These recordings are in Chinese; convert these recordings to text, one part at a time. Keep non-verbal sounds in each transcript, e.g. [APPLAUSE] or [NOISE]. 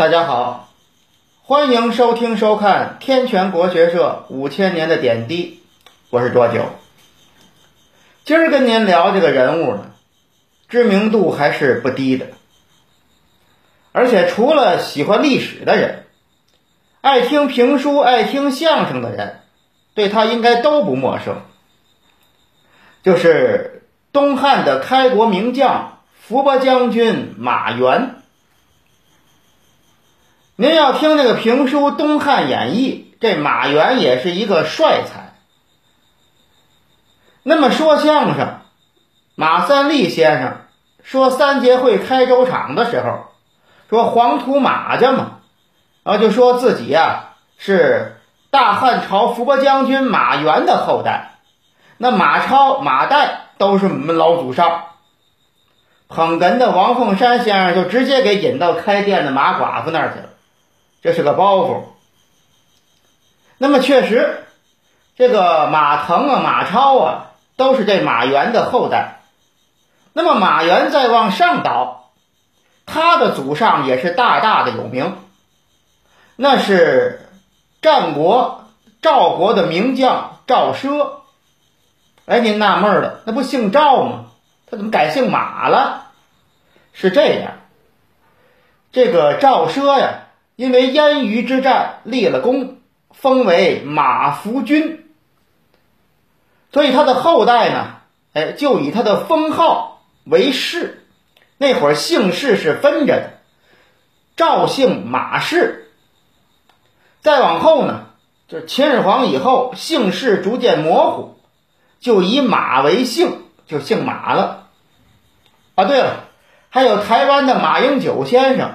大家好，欢迎收听收看天泉国学社五千年的点滴，我是卓九。今儿跟您聊这个人物呢，知名度还是不低的，而且除了喜欢历史的人，爱听评书、爱听相声的人，对他应该都不陌生。就是东汉的开国名将伏波将军马援。您要听这个评书《东汉演义》，这马原也是一个帅才。那么说相声，马三立先生说三节会开州场的时候，说黄土马家嘛，然后就说自己呀是大汉朝伏波将军马援的后代。那马超、马岱都是我们老祖上。捧哏的王凤山先生就直接给引到开店的马寡妇那儿去了。这是个包袱。那么确实，这个马腾啊、马超啊，都是这马援的后代。那么马援再往上倒，他的祖上也是大大的有名，那是战国赵国的名将赵奢。哎，您纳闷了，那不姓赵吗？他怎么改姓马了？是这样，这个赵奢呀。因为燕虞之战立了功，封为马服君，所以他的后代呢，哎，就以他的封号为氏。那会儿姓氏是分着的，赵姓马氏。再往后呢，就是秦始皇以后，姓氏逐渐模糊，就以马为姓，就姓马了。啊，对了，还有台湾的马英九先生。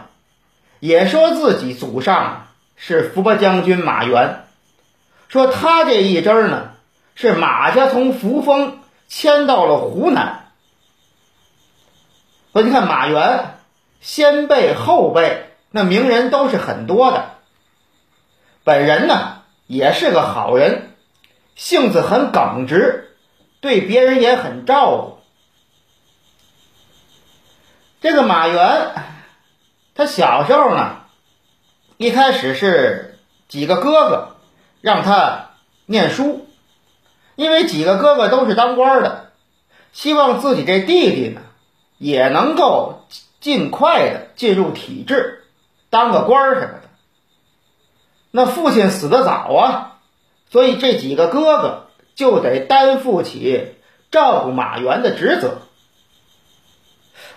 也说自己祖上是伏波将军马援，说他这一支呢是马家从扶风迁到了湖南。说你看马援先辈后辈那名人都是很多的，本人呢也是个好人，性子很耿直，对别人也很照顾。这个马援。他小时候呢，一开始是几个哥哥让他念书，因为几个哥哥都是当官的，希望自己这弟弟呢也能够尽快的进入体制，当个官什么的。那父亲死的早啊，所以这几个哥哥就得担负起照顾马原的职责。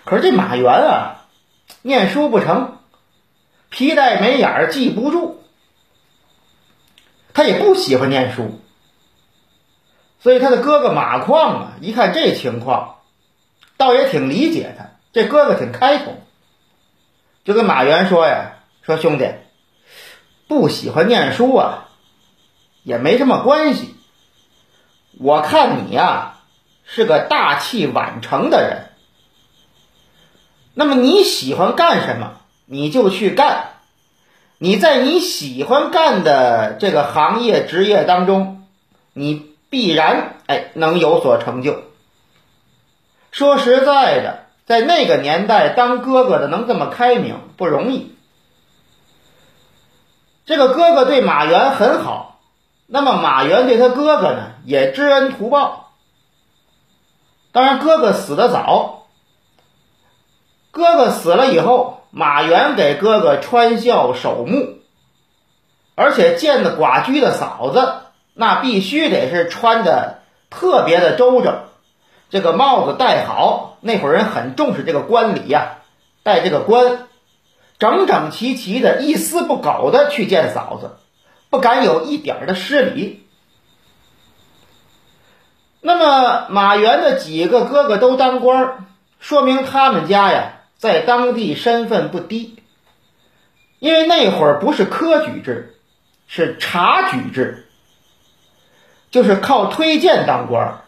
可是这马原啊。念书不成，皮带没眼儿记不住，他也不喜欢念书，所以他的哥哥马况啊，一看这情况，倒也挺理解他。这哥哥挺开通，就跟马原说呀：“说兄弟，不喜欢念书啊，也没什么关系。我看你呀，是个大器晚成的人。”那么你喜欢干什么，你就去干。你在你喜欢干的这个行业职业当中，你必然哎能有所成就。说实在的，在那个年代当哥哥的能这么开明不容易。这个哥哥对马原很好，那么马原对他哥哥呢也知恩图报。当然，哥哥死的早。哥哥死了以后，马原给哥哥穿孝守墓，而且见的寡居的嫂子，那必须得是穿的特别的周正，这个帽子戴好。那会儿人很重视这个冠礼呀，戴这个冠，整整齐齐的，一丝不苟的去见嫂子，不敢有一点的失礼。那么马原的几个哥哥都当官，说明他们家呀。在当地身份不低，因为那会儿不是科举制，是察举制，就是靠推荐当官。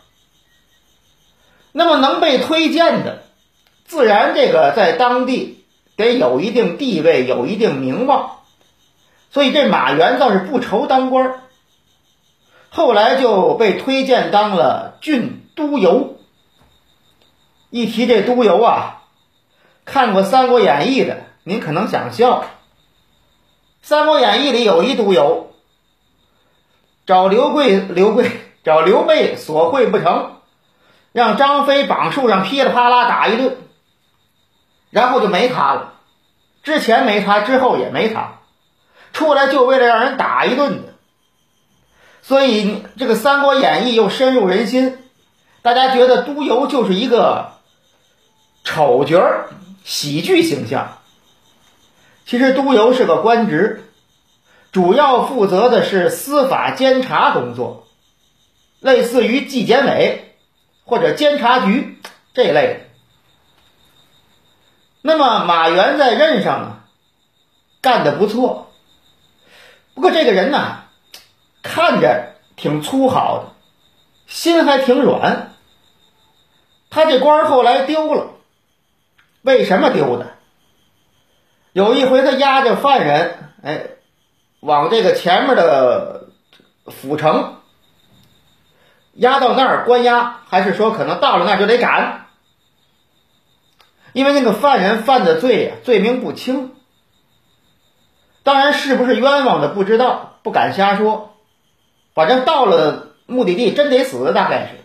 那么能被推荐的，自然这个在当地得有一定地位，有一定名望。所以这马原倒是不愁当官，后来就被推荐当了郡都邮。一提这都邮啊。看过《三国演义》的，您可能想笑，三国演义》里有一督邮，找刘贵，刘贵 [LAUGHS] 找刘备索贿不成，让张飞绑树上噼里啪啦打一顿，然后就没他了。之前没他，之后也没他，出来就为了让人打一顿的。所以这个《三国演义》又深入人心，大家觉得督邮就是一个丑角儿、喜剧形象。其实督邮是个官职，主要负责的是司法监察工作，类似于纪检委或者监察局这一类的。那么马原在任上呢，干得不错。不过这个人呢，看着挺粗豪的，心还挺软。他这官后来丢了，为什么丢的？有一回他押着犯人，哎，往这个前面的府城押到那儿关押，还是说可能到了那儿就得斩？因为那个犯人犯的罪呀，罪名不轻。当然是不是冤枉的不知道，不敢瞎说。反正到了目的地真得死，大概是。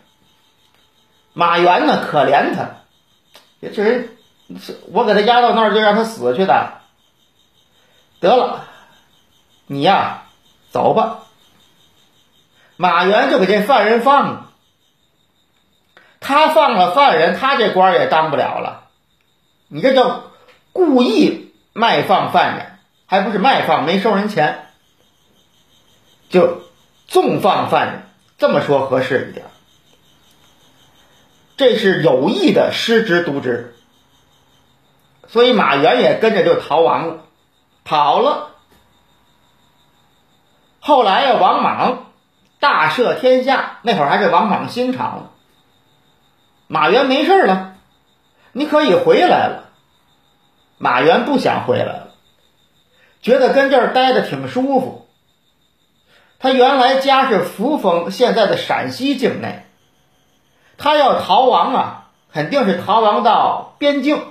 马原呢，可怜他，这人，我给他押到那儿就让他死去的。得了，你呀，走吧。马原就给这犯人放了。他放了犯人，他这官也当不了了。你这叫故意卖放犯人，还不是卖放没收人钱，就纵放犯人，这么说合适一点。这是有意的失职渎职，所以马原也跟着就逃亡了，跑了。后来呀，王莽大赦天下，那会儿还是王莽新朝呢。马原没事了。你可以回来了，马原不想回来了，觉得跟这儿待的挺舒服。他原来家是扶风，现在的陕西境内，他要逃亡啊，肯定是逃亡到边境，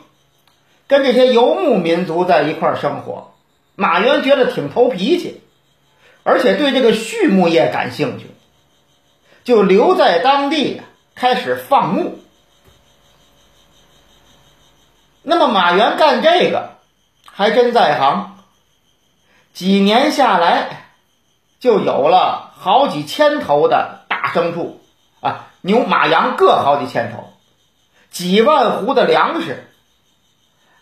跟这些游牧民族在一块生活。马原觉得挺投脾气，而且对这个畜牧业感兴趣，就留在当地开始放牧。那么马原干这个还真在行，几年下来就有了好几千头的大牲畜啊，牛马羊各好几千头，几万斛的粮食，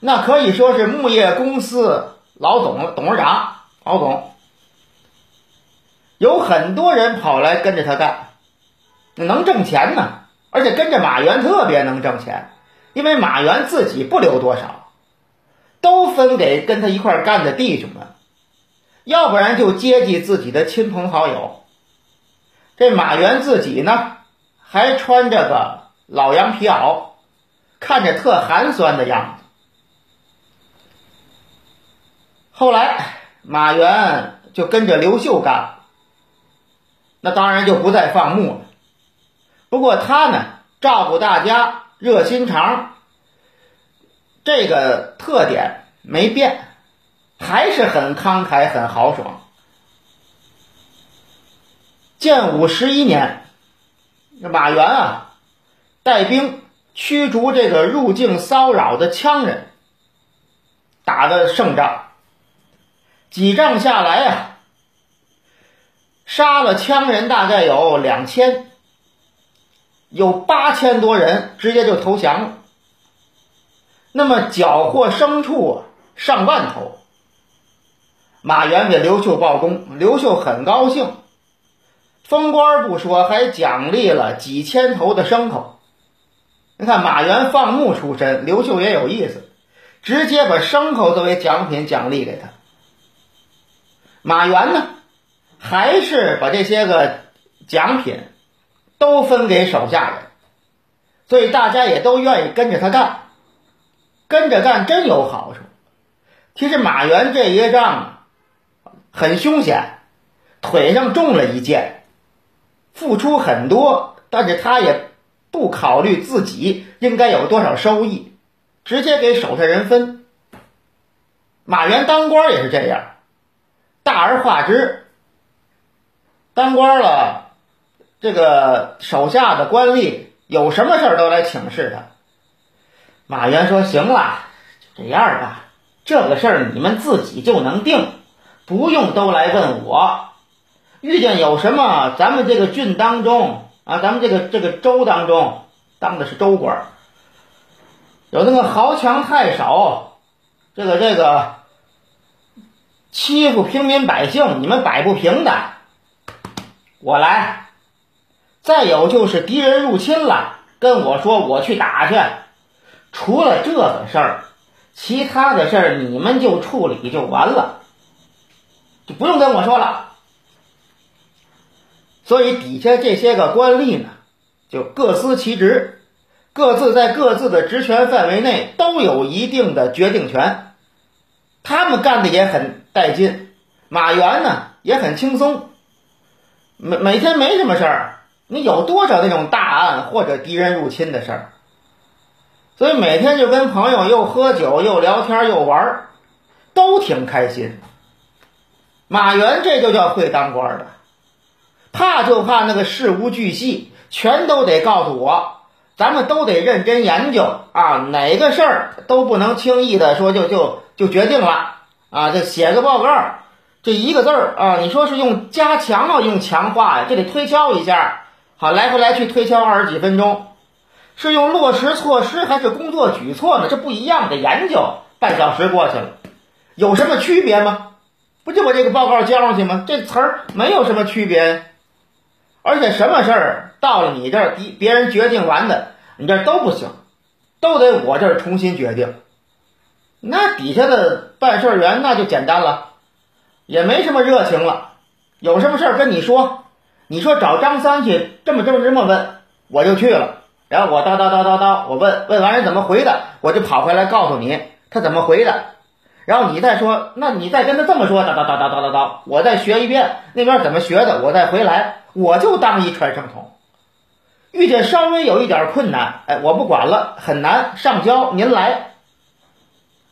那可以说是木业公司老总、董事长、老总，有很多人跑来跟着他干，能挣钱呢，而且跟着马原特别能挣钱。因为马原自己不留多少，都分给跟他一块干的弟兄们，要不然就接济自己的亲朋好友。这马原自己呢，还穿着个老羊皮袄，看着特寒酸的样子。后来马原就跟着刘秀干了，那当然就不再放牧了。不过他呢，照顾大家。热心肠，这个特点没变，还是很慷慨、很豪爽。建武十一年，那马原啊，带兵驱逐这个入境骚扰的羌人，打的胜仗。几仗下来啊，杀了羌人大概有两千。有八千多人直接就投降了，那么缴获牲畜上万头。马原给刘秀报功，刘秀很高兴，封官不说，还奖励了几千头的牲口。你看马原放牧出身，刘秀也有意思，直接把牲口作为奖品奖励给他。马原呢，还是把这些个奖品。都分给手下人，所以大家也都愿意跟着他干，跟着干真有好处。其实马原这一仗很凶险，腿上中了一箭，付出很多，但是他也不考虑自己应该有多少收益，直接给手下人分。马原当官也是这样，大而化之，当官了，这个手下的官吏有什么事儿都来请示他。马原说：“行了，就这样吧，这个事儿你们自己就能定，不用都来问我。遇见有什么，咱们这个郡当中啊，咱们这个这个州当中当的是州官，有那个豪强太守，这个这个。”欺负平民百姓，你们摆不平的，我来。再有就是敌人入侵了，跟我说我去打去。除了这个事儿，其他的事儿你们就处理就完了，就不用跟我说了。所以底下这些个官吏呢，就各司其职，各自在各自的职权范围内都有一定的决定权。他们干的也很带劲，马原呢也很轻松，每每天没什么事儿。你有多少那种大案或者敌人入侵的事儿？所以每天就跟朋友又喝酒又聊天又玩儿，都挺开心。马原这就叫会当官的，怕就怕那个事无巨细，全都得告诉我。咱们都得认真研究啊，哪个事儿都不能轻易的说就就就决定了啊！这写个报告，这一个字儿啊，你说是用加强啊，用强化呀，这得推敲一下，好来回来去推敲二十几分钟，是用落实措施还是工作举措呢？这不一样的研究，半小时过去了，有什么区别吗？不就把这个报告交上去吗？这词儿没有什么区别。而且什么事儿到了你这儿，别别人决定完的，你这都不行，都得我这儿重新决定。那底下的办事员那就简单了，也没什么热情了。有什么事儿跟你说，你说找张三去，这么这么这么问，我就去了。然后我叨叨叨叨叨，我问问完人怎么回的，我就跑回来告诉你他怎么回的。然后你再说，那你再跟他这么说，叨叨叨叨叨叨叨，我再学一遍那边怎么学的，我再回来。我就当一传声筒，遇见稍微有一点困难，哎，我不管了，很难上交，您来。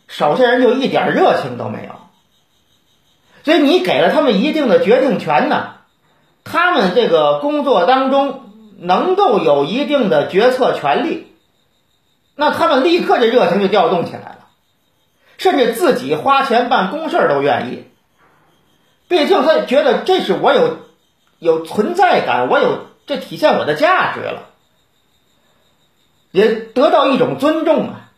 手下人就一点热情都没有，所以你给了他们一定的决定权呢，他们这个工作当中能够有一定的决策权利，那他们立刻这热情就调动起来了，甚至自己花钱办公事都愿意，毕竟他觉得这是我有。有存在感，我有这体现我的价值了，也得到一种尊重啊，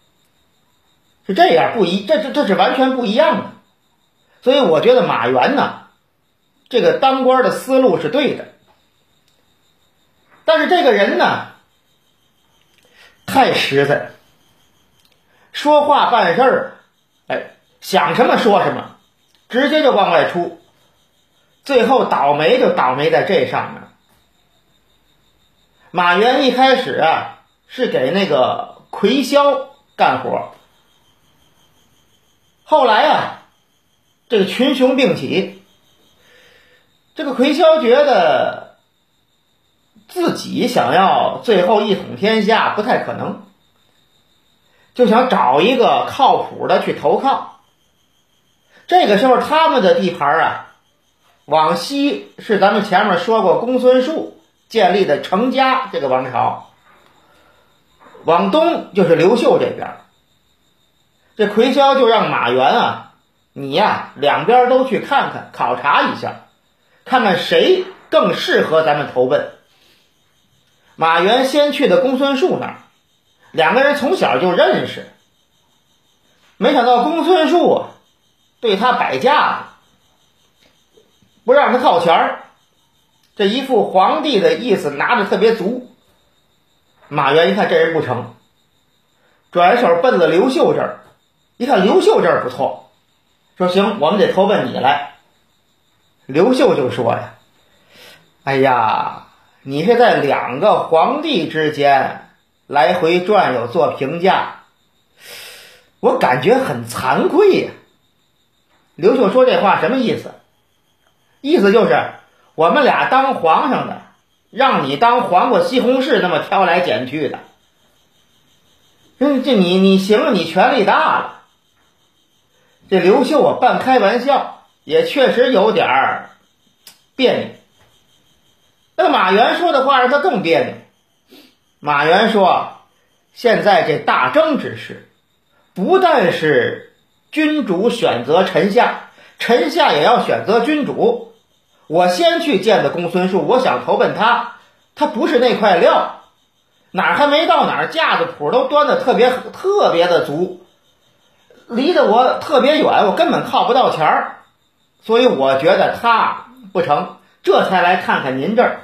是这样不一，这这这是完全不一样的，所以我觉得马原呢，这个当官的思路是对的，但是这个人呢，太实在，说话办事儿，哎，想什么说什么，直接就往外出。最后倒霉就倒霉在这上面。马原一开始啊是给那个魁霄干活，后来啊这个群雄并起，这个魁霄觉得自己想要最后一统天下不太可能，就想找一个靠谱的去投靠。这个时候他们的地盘啊。往西是咱们前面说过公孙述建立的成家这个王朝，往东就是刘秀这边。这魁霄就让马援啊，你呀两边都去看看，考察一下，看看谁更适合咱们投奔。马援先去的公孙述那儿，两个人从小就认识，没想到公孙述对他摆架子。不让他靠前儿，这一副皇帝的意思拿的特别足。马原一看这人不成，转手奔了刘秀这儿，一看刘秀这儿不错，说行，我们得投奔你来。刘秀就说呀：“哎呀，你是在两个皇帝之间来回转悠做评价，我感觉很惭愧呀。”刘秀说这话什么意思？意思就是，我们俩当皇上的，让你当黄瓜西红柿那么挑来拣去的。嗯，这你你行，你权力大了。这刘秀啊，半开玩笑，也确实有点儿别扭。那马原说的话让他更别扭。马原说：“现在这大政之事，不但是君主选择臣下，臣下也要选择君主。我先去见的公孙述，我想投奔他，他不是那块料，哪还没到哪儿，架子谱都端的特别特别的足，离得我特别远，我根本靠不到前儿，所以我觉得他不成，这才来看看您这儿。”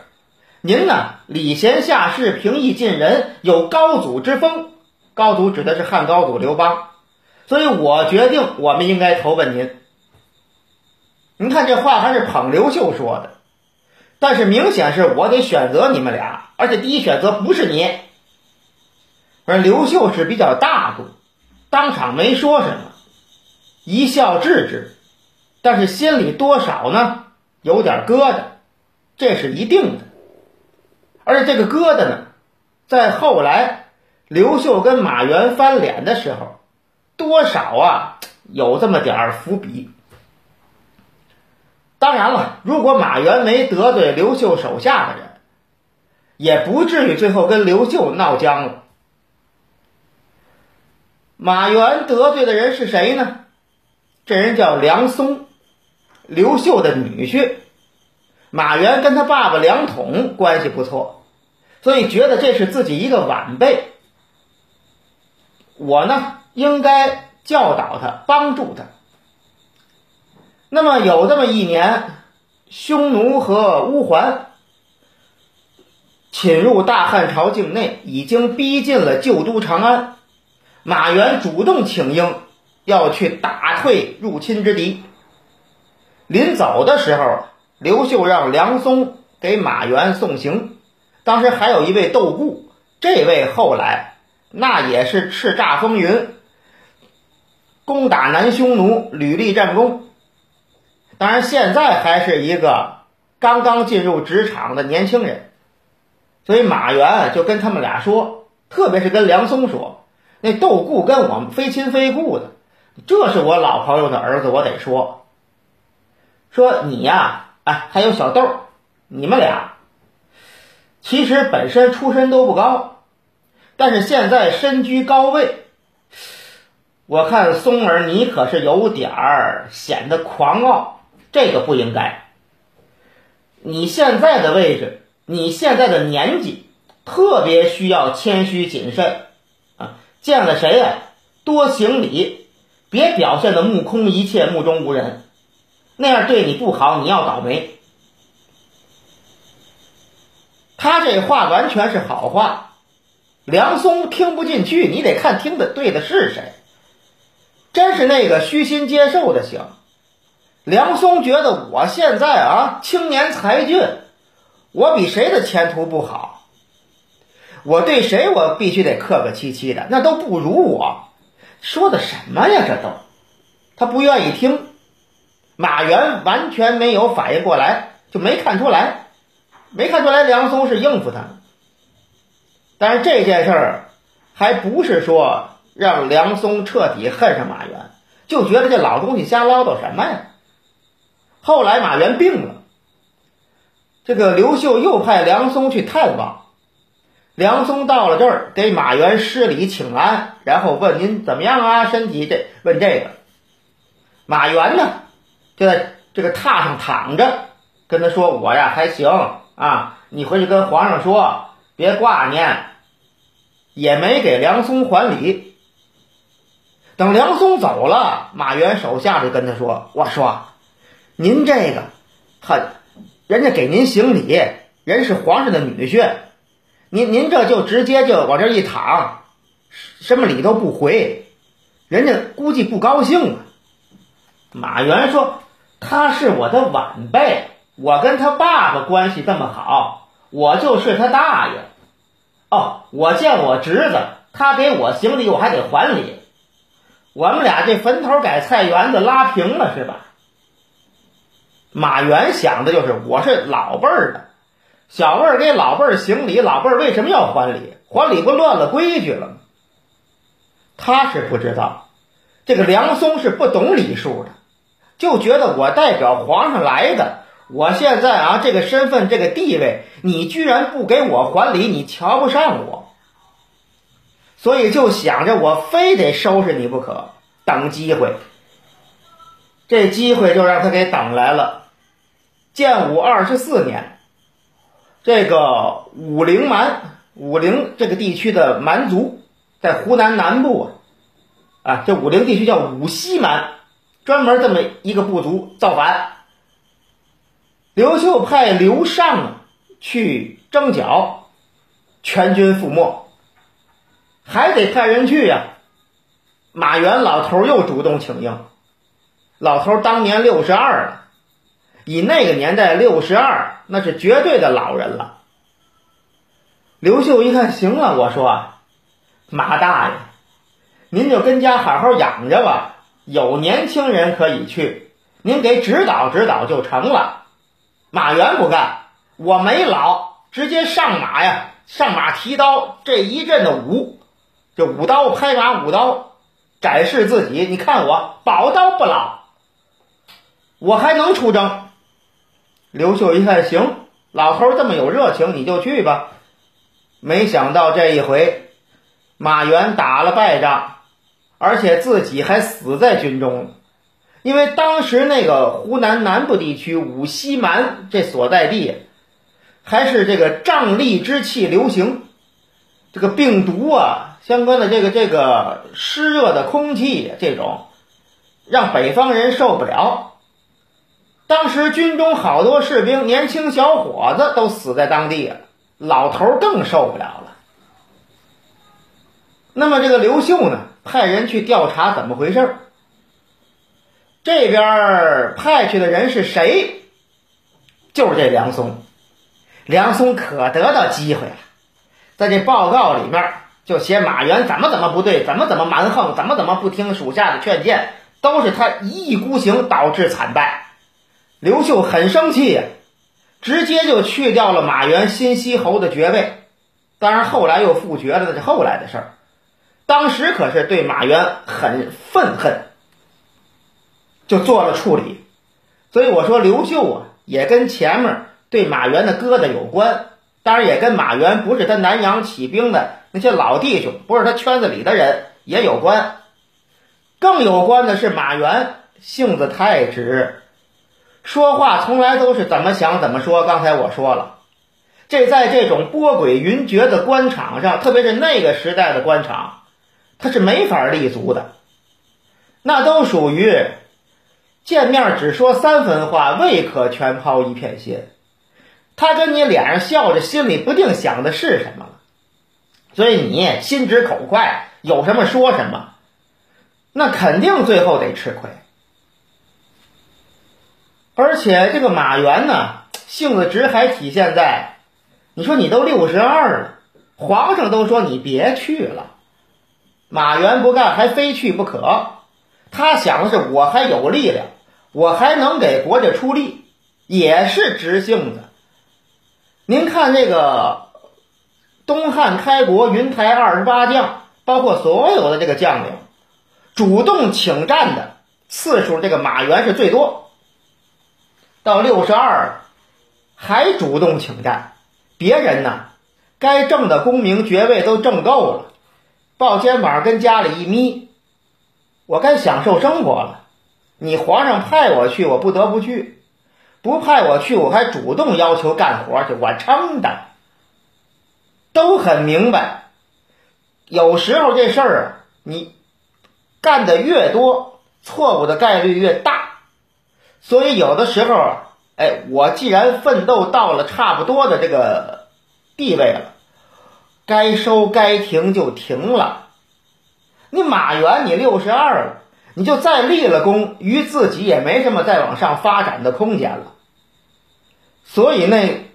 您呢？礼贤下士，平易近人，有高祖之风。高祖指的是汉高祖刘邦，所以我决定我们应该投奔您。您看这话还是捧刘秀说的，但是明显是我得选择你们俩，而且第一选择不是你。而刘秀是比较大度，当场没说什么，一笑置之，但是心里多少呢有点疙瘩，这是一定的。而且这个疙瘩呢，在后来刘秀跟马原翻脸的时候，多少啊有这么点儿伏笔。当然了，如果马原没得罪刘秀手下的人，也不至于最后跟刘秀闹僵了。马原得罪的人是谁呢？这人叫梁松，刘秀的女婿。马原跟他爸爸梁统关系不错。所以觉得这是自己一个晚辈，我呢应该教导他，帮助他。那么有这么一年，匈奴和乌桓侵入大汉朝境内，已经逼近了旧都长安。马援主动请缨，要去打退入侵之敌。临走的时候，刘秀让梁松给马援送行。当时还有一位窦固，这位后来那也是叱咤风云，攻打南匈奴，屡立战功。当然，现在还是一个刚刚进入职场的年轻人，所以马原就跟他们俩说，特别是跟梁松说，那窦固跟我们非亲非故的，这是我老朋友的儿子，我得说，说你呀，哎，还有小豆，你们俩。其实本身出身都不高，但是现在身居高位，我看松儿你可是有点儿显得狂傲，这个不应该。你现在的位置，你现在的年纪，特别需要谦虚谨慎啊！见了谁呀，多行礼，别表现的目空一切、目中无人，那样对你不好，你要倒霉。他这话完全是好话，梁松听不进去，你得看听的对的是谁。真是那个虚心接受的行。梁松觉得我现在啊，青年才俊，我比谁的前途不好？我对谁我必须得客客气气的，那都不如我。说的什么呀？这都，他不愿意听。马原完全没有反应过来，就没看出来。没看出来梁松是应付他，但是这件事儿还不是说让梁松彻底恨上马原，就觉得这老东西瞎唠叨什么呀？后来马原病了，这个刘秀又派梁松去探望，梁松到了这儿给马原施礼请安，然后问您怎么样啊？身体这问这个，马原呢就在这个榻上躺着，跟他说我呀还行。啊，你回去跟皇上说，别挂念，也没给梁松还礼。等梁松走了，马原手下就跟他说：“我说，您这个，他人家给您行礼，人是皇上的女婿，您您这就直接就往这一躺，什么礼都不回，人家估计不高兴啊。”马原说：“他是我的晚辈。”我跟他爸爸关系这么好，我就是他大爷。哦，我见我侄子，他给我行礼，我还得还礼。我们俩这坟头改菜园子拉平了是吧？马原想的就是我是老辈儿的，小辈儿给老辈儿行礼，老辈儿为什么要还礼？还礼不乱了规矩了吗？他是不知道，这个梁松是不懂礼数的。就觉得我代表皇上来的，我现在啊这个身份这个地位，你居然不给我还礼，你瞧不上我，所以就想着我非得收拾你不可，等机会。这机会就让他给等来了。建武二十四年，这个武陵蛮，武陵这个地区的蛮族在湖南南部啊，啊，这武陵地区叫武西蛮，专门这么一个部族造反。刘秀派刘尚去征剿，全军覆没，还得派人去呀。马援老头又主动请缨。老头当年六十二了，以那个年代六十二，那是绝对的老人了。刘秀一看，行了，我说马大爷，您就跟家好好养着吧，有年轻人可以去，您给指导指导就成了。马原不干，我没老，直接上马呀，上马提刀，这一阵的舞，就舞刀拍马舞刀，展示自己，你看我宝刀不老。我还能出征。刘秀一看，行，老头这么有热情，你就去吧。没想到这一回，马援打了败仗，而且自己还死在军中。因为当时那个湖南南部地区五溪蛮这所在地，还是这个瘴疠之气流行，这个病毒啊，相关的这个这个湿热的空气，这种让北方人受不了。当时军中好多士兵、年轻小伙子都死在当地，老头更受不了了。那么这个刘秀呢，派人去调查怎么回事这边派去的人是谁？就是这梁松。梁松可得到机会了，在这报告里面就写马援怎么怎么不对，怎么怎么蛮横，怎么怎么不听属下的劝谏，都是他一意孤行导致惨败。刘秀很生气呀，直接就去掉了马援新西侯的爵位。当然后来又复爵了，那是后来的事儿。当时可是对马援很愤恨，就做了处理。所以我说刘秀啊，也跟前面对马援的疙瘩有关。当然也跟马援不是他南阳起兵的那些老弟兄，不是他圈子里的人也有关。更有关的是马援性子太直。说话从来都是怎么想怎么说。刚才我说了，这在这种波诡云谲的官场上，特别是那个时代的官场，他是没法立足的。那都属于见面只说三分话，未可全抛一片心。他跟你脸上笑着，心里不定想的是什么了。所以你心直口快，有什么说什么，那肯定最后得吃亏。而且这个马原呢，性子直还体现在，你说你都六十二了，皇上都说你别去了，马原不干，还非去不可。他想的是，我还有力量，我还能给国家出力，也是直性子。您看这个东汉开国云台二十八将，包括所有的这个将领，主动请战的次数，这个马援是最多。到六十二，还主动请战，别人呢，该挣的功名爵位都挣够了，抱肩膀跟家里一眯，我该享受生活了。你皇上派我去，我不得不去；不派我去，我还主动要求干活去，我撑的。都很明白，有时候这事儿啊，你干的越多，错误的概率越大。所以有的时候，哎，我既然奋斗到了差不多的这个地位了，该收该停就停了。你马原你六十二了，你就再立了功，于自己也没什么再往上发展的空间了。所以那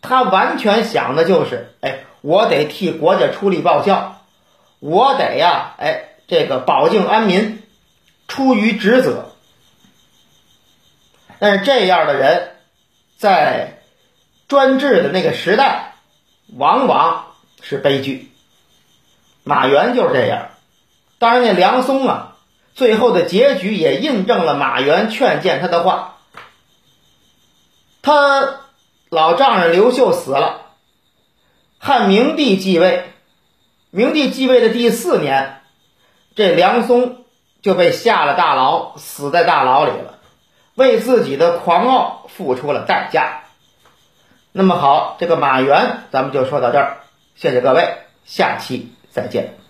他完全想的就是，哎，我得替国家出力报效，我得呀，哎，这个保境安民，出于职责。但是这样的人，在专制的那个时代，往往是悲剧。马原就是这样。当然，那梁松啊，最后的结局也印证了马援劝谏他的话。他老丈人刘秀死了，汉明帝继位。明帝继位的第四年，这梁松就被下了大牢，死在大牢里了，为自己的狂傲付出了代价。那么好，这个马援咱们就说到这儿，谢谢各位，下期再见。